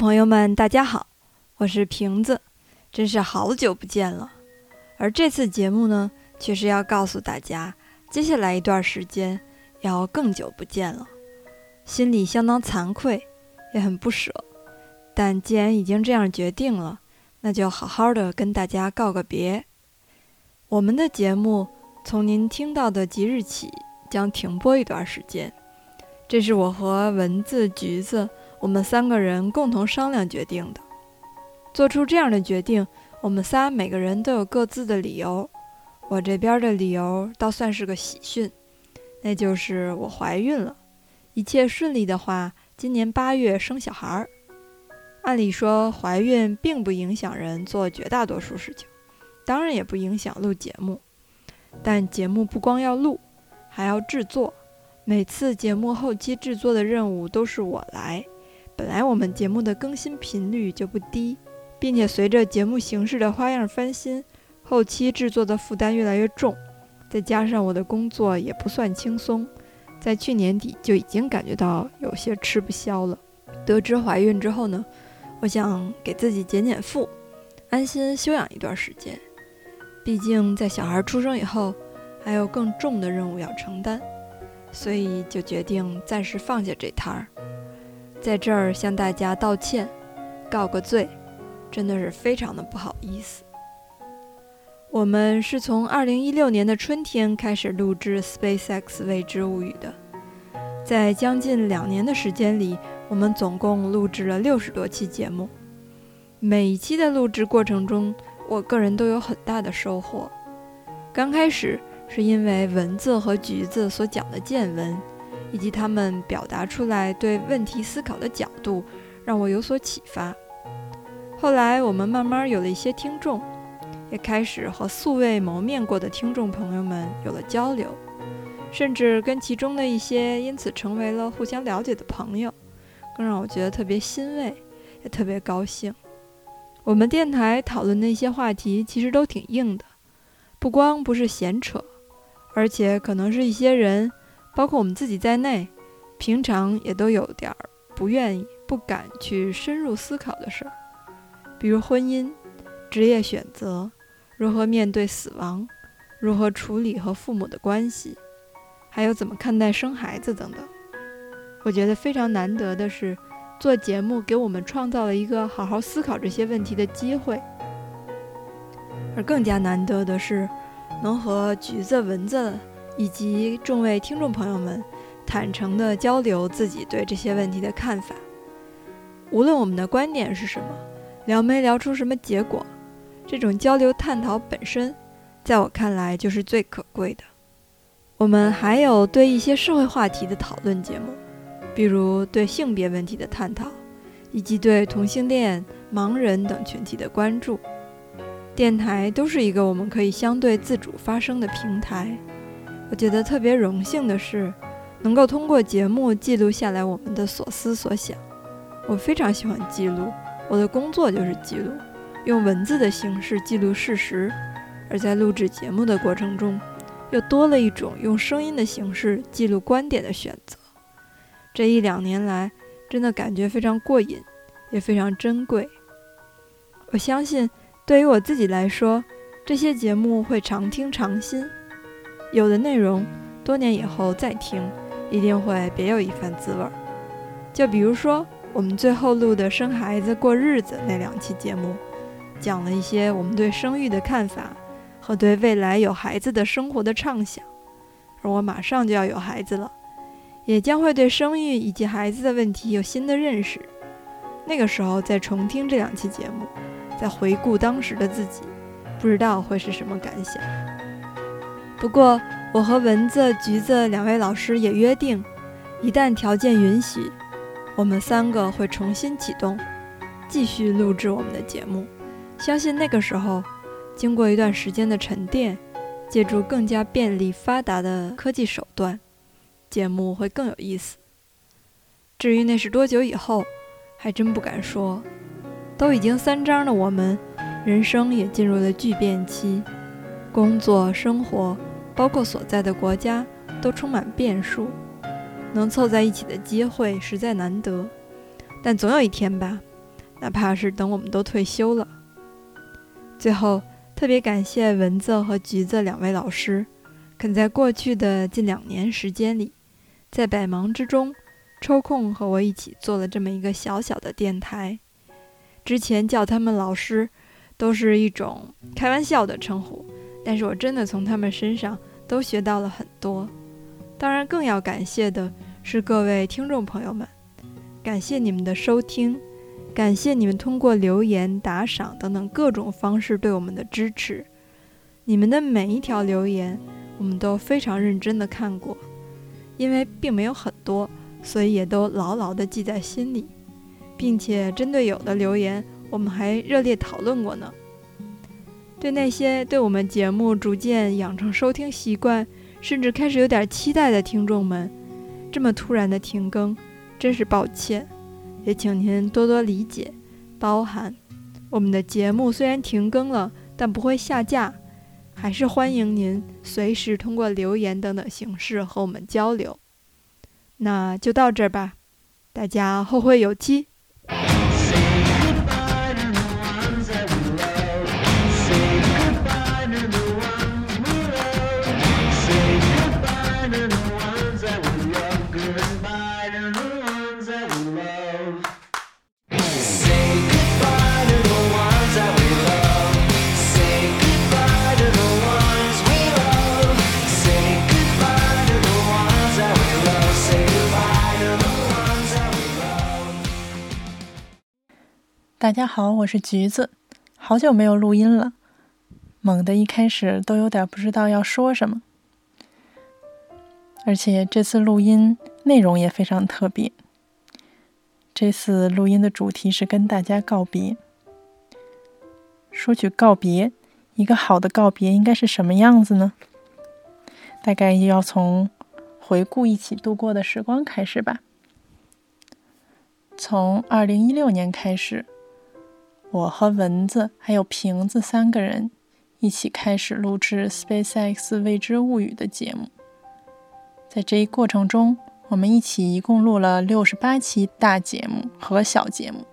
朋友们，大家好，我是瓶子，真是好久不见了。而这次节目呢，却是要告诉大家，接下来一段时间要更久不见了，心里相当惭愧，也很不舍。但既然已经这样决定了，那就好好的跟大家告个别。我们的节目从您听到的即日起将停播一段时间，这是我和蚊子、橘子。我们三个人共同商量决定的，做出这样的决定，我们仨每个人都有各自的理由。我这边的理由倒算是个喜讯，那就是我怀孕了。一切顺利的话，今年八月生小孩儿。按理说，怀孕并不影响人做绝大多数事情，当然也不影响录节目。但节目不光要录，还要制作，每次节目后期制作的任务都是我来。本来我们节目的更新频率就不低，并且随着节目形式的花样翻新，后期制作的负担越来越重。再加上我的工作也不算轻松，在去年底就已经感觉到有些吃不消了。得知怀孕之后呢，我想给自己减减负，安心休养一段时间。毕竟在小孩出生以后，还有更重的任务要承担，所以就决定暂时放下这摊儿。在这儿向大家道歉，告个罪，真的是非常的不好意思。我们是从二零一六年的春天开始录制《SpaceX 未知物语》的，在将近两年的时间里，我们总共录制了六十多期节目。每一期的录制过程中，我个人都有很大的收获。刚开始是因为蚊子和橘子所讲的见闻。以及他们表达出来对问题思考的角度，让我有所启发。后来我们慢慢有了一些听众，也开始和素未谋面过的听众朋友们有了交流，甚至跟其中的一些因此成为了互相了解的朋友，更让我觉得特别欣慰，也特别高兴。我们电台讨论的一些话题其实都挺硬的，不光不是闲扯，而且可能是一些人。包括我们自己在内，平常也都有点儿不愿意、不敢去深入思考的事儿，比如婚姻、职业选择、如何面对死亡、如何处理和父母的关系，还有怎么看待生孩子等等。我觉得非常难得的是，做节目给我们创造了一个好好思考这些问题的机会，而更加难得的是，能和橘子、蚊子。以及众位听众朋友们坦诚地交流自己对这些问题的看法，无论我们的观点是什么，聊没聊出什么结果，这种交流探讨本身，在我看来就是最可贵的。我们还有对一些社会话题的讨论节目，比如对性别问题的探讨，以及对同性恋、盲人等群体的关注。电台都是一个我们可以相对自主发声的平台。我觉得特别荣幸的是，能够通过节目记录下来我们的所思所想。我非常喜欢记录，我的工作就是记录，用文字的形式记录事实。而在录制节目的过程中，又多了一种用声音的形式记录观点的选择。这一两年来，真的感觉非常过瘾，也非常珍贵。我相信，对于我自己来说，这些节目会常听常新。有的内容，多年以后再听，一定会别有一番滋味儿。就比如说，我们最后录的生孩子过日子那两期节目，讲了一些我们对生育的看法和对未来有孩子的生活的畅想。而我马上就要有孩子了，也将会对生育以及孩子的问题有新的认识。那个时候再重听这两期节目，再回顾当时的自己，不知道会是什么感想。不过，我和蚊子、橘子两位老师也约定，一旦条件允许，我们三个会重新启动，继续录制我们的节目。相信那个时候，经过一段时间的沉淀，借助更加便利发达的科技手段，节目会更有意思。至于那是多久以后，还真不敢说。都已经三章的我们，人生也进入了巨变期，工作、生活，包括所在的国家，都充满变数。能凑在一起的机会实在难得，但总有一天吧，哪怕是等我们都退休了。最后，特别感谢蚊子和橘子两位老师，肯在过去的近两年时间里，在百忙之中抽空和我一起做了这么一个小小的电台。之前叫他们老师，都是一种开玩笑的称呼，但是我真的从他们身上都学到了很多。当然，更要感谢的是各位听众朋友们，感谢你们的收听，感谢你们通过留言、打赏等等各种方式对我们的支持。你们的每一条留言，我们都非常认真的看过，因为并没有很多，所以也都牢牢的记在心里。并且针对有的留言，我们还热烈讨论过呢。对那些对我们节目逐渐养成收听习惯，甚至开始有点期待的听众们，这么突然的停更，真是抱歉，也请您多多理解、包涵。我们的节目虽然停更了，但不会下架，还是欢迎您随时通过留言等等形式和我们交流。那就到这儿吧，大家后会有期。大家好，我是橘子，好久没有录音了，猛的一开始都有点不知道要说什么，而且这次录音内容也非常特别。这次录音的主题是跟大家告别。说起告别，一个好的告别应该是什么样子呢？大概要从回顾一起度过的时光开始吧。从二零一六年开始。我和蚊子还有瓶子三个人一起开始录制《SpaceX 未知物语》的节目。在这一过程中，我们一起一共录了六十八期大节目和小节目，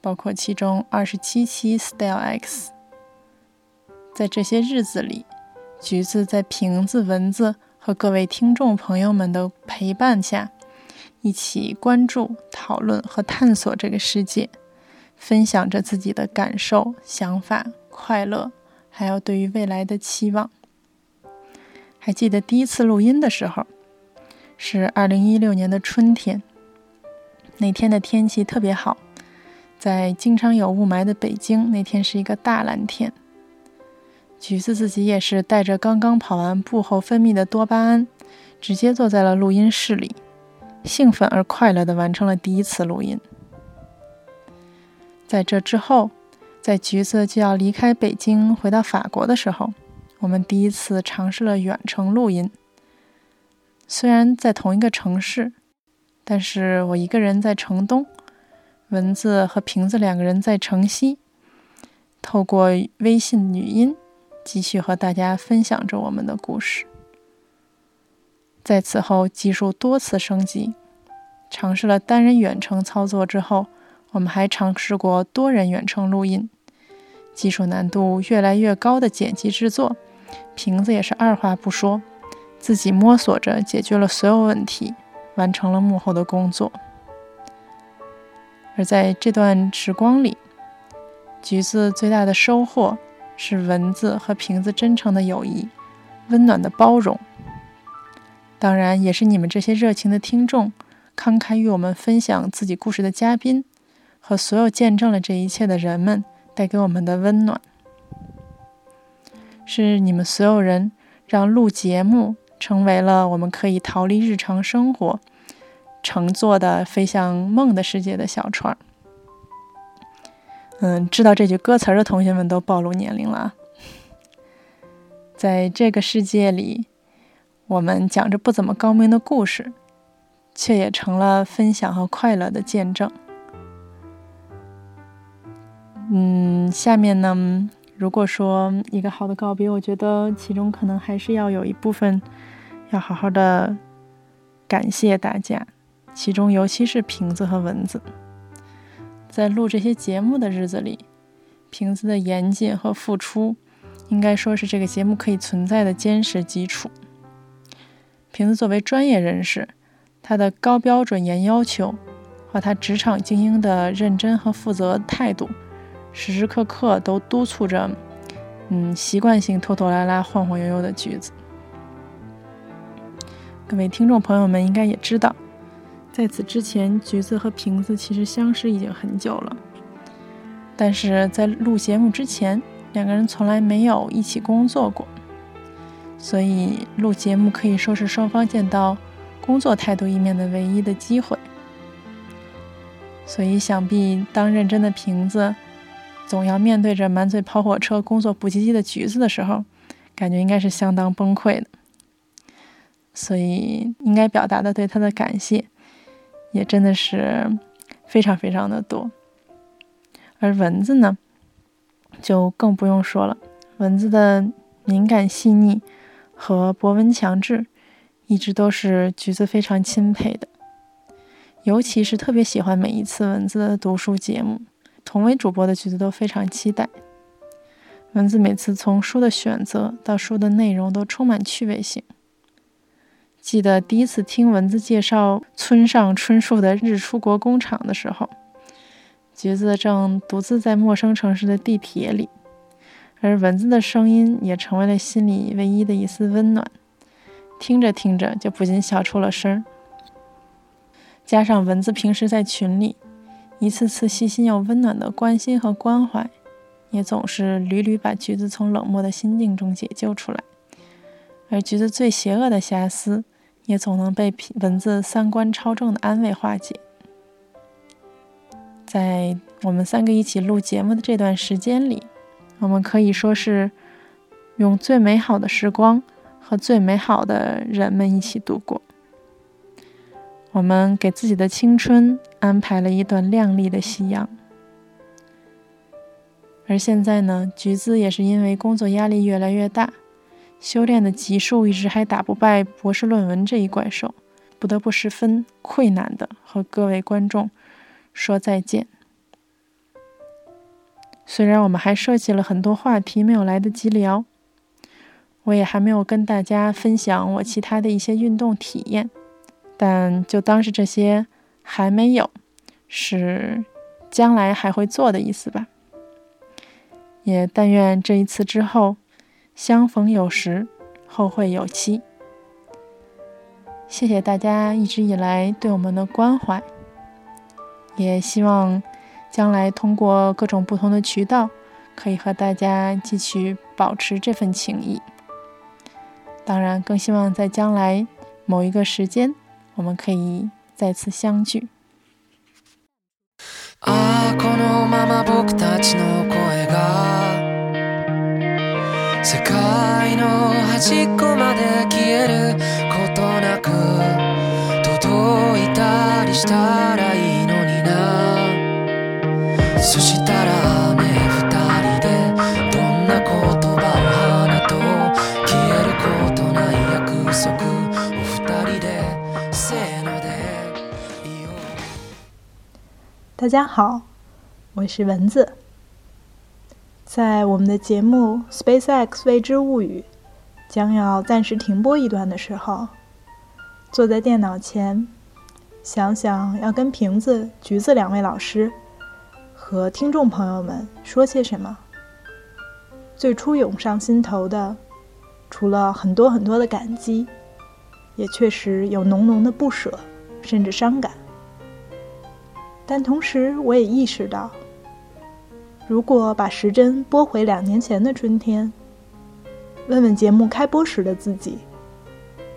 包括其中二十七期 Style X。在这些日子里，橘子在瓶子、蚊子和各位听众朋友们的陪伴下，一起关注、讨论和探索这个世界。分享着自己的感受、想法、快乐，还有对于未来的期望。还记得第一次录音的时候，是二零一六年的春天。那天的天气特别好，在经常有雾霾的北京，那天是一个大蓝天。橘子自己也是带着刚刚跑完步后分泌的多巴胺，直接坐在了录音室里，兴奋而快乐地完成了第一次录音。在这之后，在橘子就要离开北京回到法国的时候，我们第一次尝试了远程录音。虽然在同一个城市，但是我一个人在城东，蚊子和瓶子两个人在城西，透过微信语音继续和大家分享着我们的故事。在此后，技术多次升级，尝试了单人远程操作之后。我们还尝试过多人远程录音，技术难度越来越高的剪辑制作，瓶子也是二话不说，自己摸索着解决了所有问题，完成了幕后的工作。而在这段时光里，橘子最大的收获是蚊子和瓶子真诚的友谊，温暖的包容。当然，也是你们这些热情的听众，慷慨与我们分享自己故事的嘉宾，和所有见证了这一切的人们带给我们的温暖。是你们所有人让录节目成为了我们可以逃离日常生活。乘坐的飞向梦的世界的小船。嗯，知道这句歌词的同学们都暴露年龄了。在这个世界里，我们讲着不怎么高明的故事，却也成了分享和快乐的见证。嗯，下面呢，如果说一个好的告别，我觉得其中可能还是要有一部分要好好的感谢大家。其中，尤其是瓶子和蚊子，在录这些节目的日子里，瓶子的严谨和付出，应该说是这个节目可以存在的坚实基础。瓶子作为专业人士，他的高标准、严要求和他职场精英的认真和负责态度，时时刻刻都督促着，嗯，习惯性拖拖拉拉、晃晃悠悠的橘子。各位听众朋友们应该也知道。在此之前，橘子和瓶子其实相识已经很久了，但是在录节目之前，两个人从来没有一起工作过，所以录节目可以说是双方见到工作态度一面的唯一的机会。所以想必当认真的瓶子总要面对着满嘴跑火车、工作不积极的橘子的时候，感觉应该是相当崩溃的。所以应该表达的对他的感谢。也真的是非常非常的多，而蚊子呢，就更不用说了。蚊子的敏感细腻和博闻强志，一直都是橘子非常钦佩的。尤其是特别喜欢每一次蚊子的读书节目，同为主播的橘子都非常期待。蚊子每次从书的选择到书的内容，都充满趣味性。记得第一次听蚊子介绍村上春树的《日出国工厂》的时候，橘子正独自在陌生城市的地铁里，而蚊子的声音也成为了心里唯一的一丝温暖。听着听着，就不禁笑出了声儿。加上蚊子平时在群里一次次细心又温暖的关心和关怀，也总是屡屡把橘子从冷漠的心境中解救出来。而橘子最邪恶的瑕疵。也总能被文字三观超正的安慰化解。在我们三个一起录节目的这段时间里，我们可以说是用最美好的时光和最美好的人们一起度过。我们给自己的青春安排了一段亮丽的夕阳。而现在呢，橘子也是因为工作压力越来越大。修炼的级数一直还打不败博士论文这一怪兽，不得不十分困难的和各位观众说再见。虽然我们还设计了很多话题没有来得及聊，我也还没有跟大家分享我其他的一些运动体验，但就当是这些还没有，是将来还会做的意思吧。也但愿这一次之后。相逢有时，后会有期。谢谢大家一直以来对我们的关怀，也希望将来通过各种不同的渠道，可以和大家继续保持这份情谊。当然，更希望在将来某一个时间，我们可以再次相聚。世界の端っこまで消えることなく届いたりしたらいいのになそしたら大家好，我是蚊子。在我们的节目《SpaceX 未知物语》将要暂时停播一段的时候，坐在电脑前，想想要跟瓶子、橘子两位老师和听众朋友们说些什么。最初涌上心头的，除了很多很多的感激，也确实有浓浓的不舍，甚至伤感。但同时，我也意识到，如果把时针拨回两年前的春天，问问节目开播时的自己，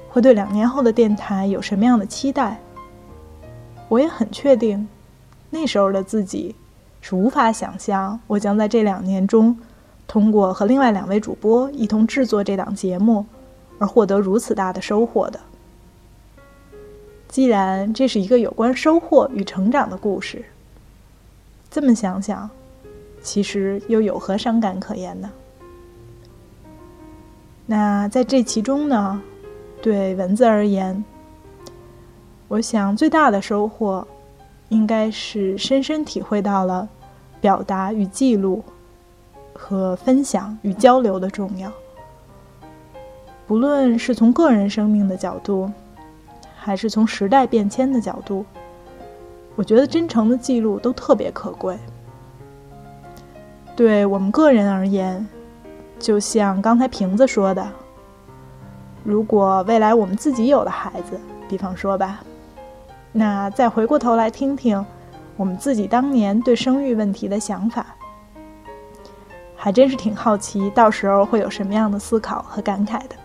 会对两年后的电台有什么样的期待？我也很确定，那时候的自己是无法想象我将在这两年中，通过和另外两位主播一同制作这档节目，而获得如此大的收获的。既然这是一个有关收获与成长的故事，这么想想，其实又有何伤感可言呢？那在这其中呢，对文字而言。我想最大的收获，应该是深深体会到了表达与记录，和分享与交流的重要。不论是从个人生命的角度，还是从时代变迁的角度，我觉得真诚的记录都特别可贵。对我们个人而言，就像刚才瓶子说的，如果未来我们自己有了孩子，比方说吧。那再回过头来听听我们自己当年对生育问题的想法，还真是挺好奇，到时候会有什么样的思考和感慨的。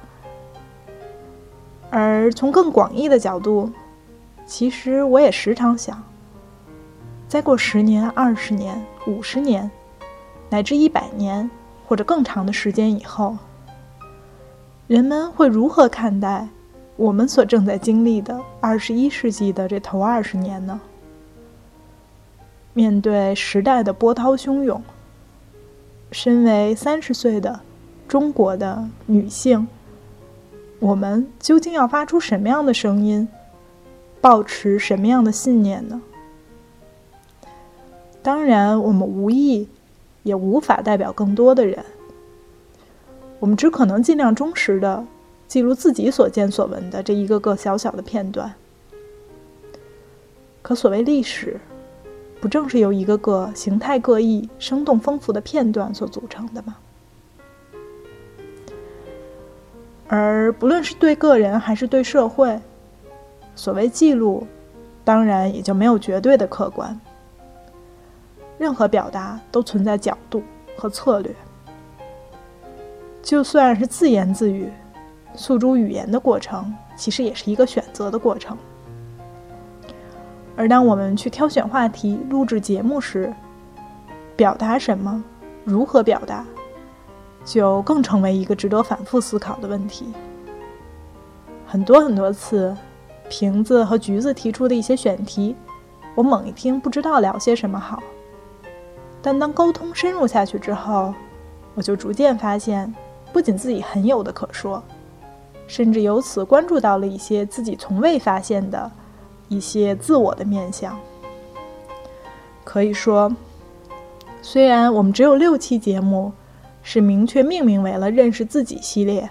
而从更广义的角度，其实我也时常想，再过十年、二十年、五十年，乃至一百年或者更长的时间以后，人们会如何看待？我们所正在经历的二十一世纪的这头二十年呢？面对时代的波涛汹涌，身为三十岁的中国的女性，我们究竟要发出什么样的声音，保持什么样的信念呢？当然，我们无意，也无法代表更多的人，我们只可能尽量忠实的。记录自己所见所闻的这一个个小小的片段，可所谓历史，不正是由一个个形态各异、生动丰富的片段所组成的吗？而不论是对个人还是对社会，所谓记录，当然也就没有绝对的客观。任何表达都存在角度和策略，就算是自言自语。诉诸语言的过程，其实也是一个选择的过程。而当我们去挑选话题、录制节目时，表达什么、如何表达，就更成为一个值得反复思考的问题。很多很多次，瓶子和橘子提出的一些选题，我猛一听不知道聊些什么好。但当沟通深入下去之后，我就逐渐发现，不仅自己很有的可说。甚至由此关注到了一些自己从未发现的一些自我的面相。可以说，虽然我们只有六期节目是明确命名为了“认识自己”系列，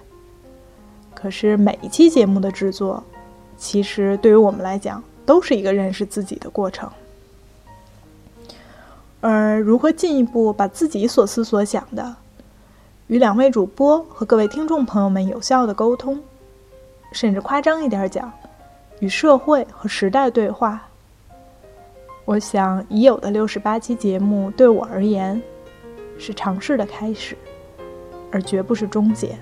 可是每一期节目的制作，其实对于我们来讲都是一个认识自己的过程。而如何进一步把自己所思所想的，与两位主播和各位听众朋友们有效的沟通？甚至夸张一点讲，与社会和时代对话。我想已有的六十八期节目对我而言，是尝试的开始，而绝不是终结。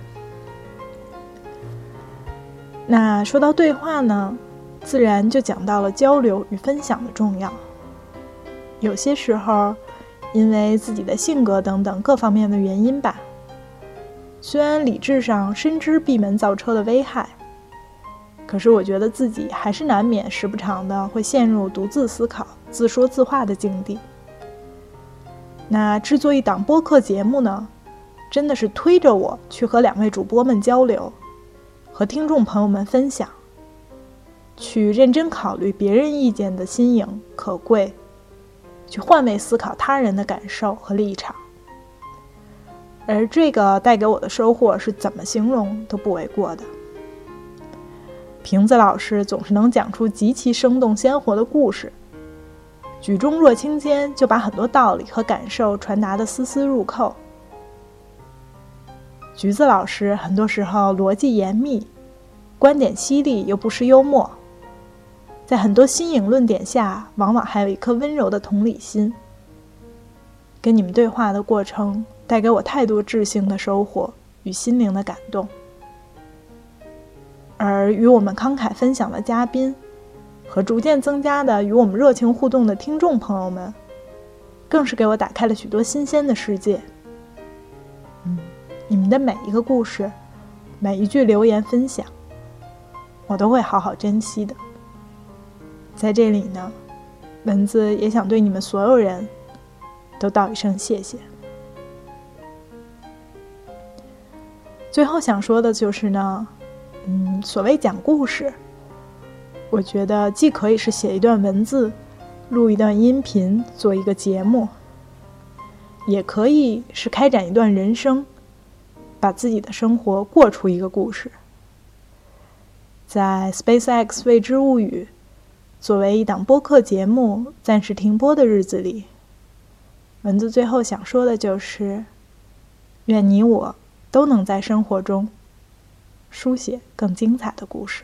那说到对话呢，自然就讲到了交流与分享的重要。有些时候，因为自己的性格等等各方面的原因吧，虽然理智上深知闭门造车的危害。可是我觉得自己还是难免时不常的会陷入独自思考、自说自话的境地。那制作一档播客节目呢，真的是推着我去和两位主播们交流，和听众朋友们分享，去认真考虑别人意见的新颖可贵，去换位思考他人的感受和立场。而这个带给我的收获是怎么形容都不为过的。瓶子老师总是能讲出极其生动鲜活的故事，举重若轻间就把很多道理和感受传达的丝丝入扣。橘子老师很多时候逻辑严密，观点犀利又不失幽默，在很多新颖论点下，往往还有一颗温柔的同理心。跟你们对话的过程，带给我太多智性的收获与心灵的感动。而与我们慷慨分享的嘉宾，和逐渐增加的与我们热情互动的听众朋友们，更是给我打开了许多新鲜的世界。嗯，你们的每一个故事，每一句留言分享，我都会好好珍惜的。在这里呢，蚊子也想对你们所有人都道一声谢谢。最后想说的就是呢。嗯，所谓讲故事，我觉得既可以是写一段文字，录一段音频做一个节目，也可以是开展一段人生，把自己的生活过出一个故事。在 SpaceX 未知物语作为一档播客节目暂时停播的日子里，文字最后想说的就是：愿你我都能在生活中。书写更精彩的故事。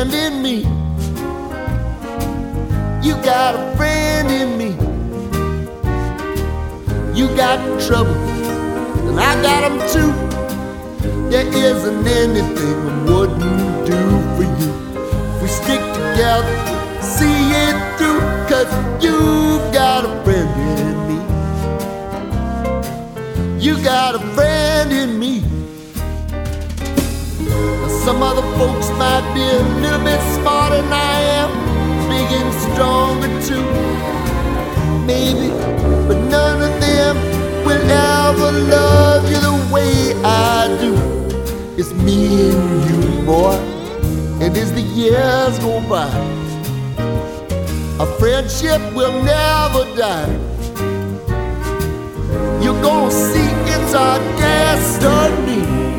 friend in me. You got a friend in me. You got trouble, and I got them too. There isn't anything I wouldn't do for you. We stick together, see it through, cause you've some other folks might be a little bit smarter than I am, big and stronger too. Maybe, but none of them will ever love you the way I do. It's me and you, boy. And as the years go by, a friendship will never die. You're gonna see it's our destiny.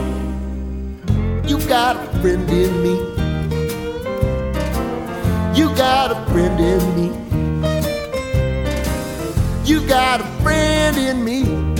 You got a friend in me. You got a friend in me. You got a friend in me.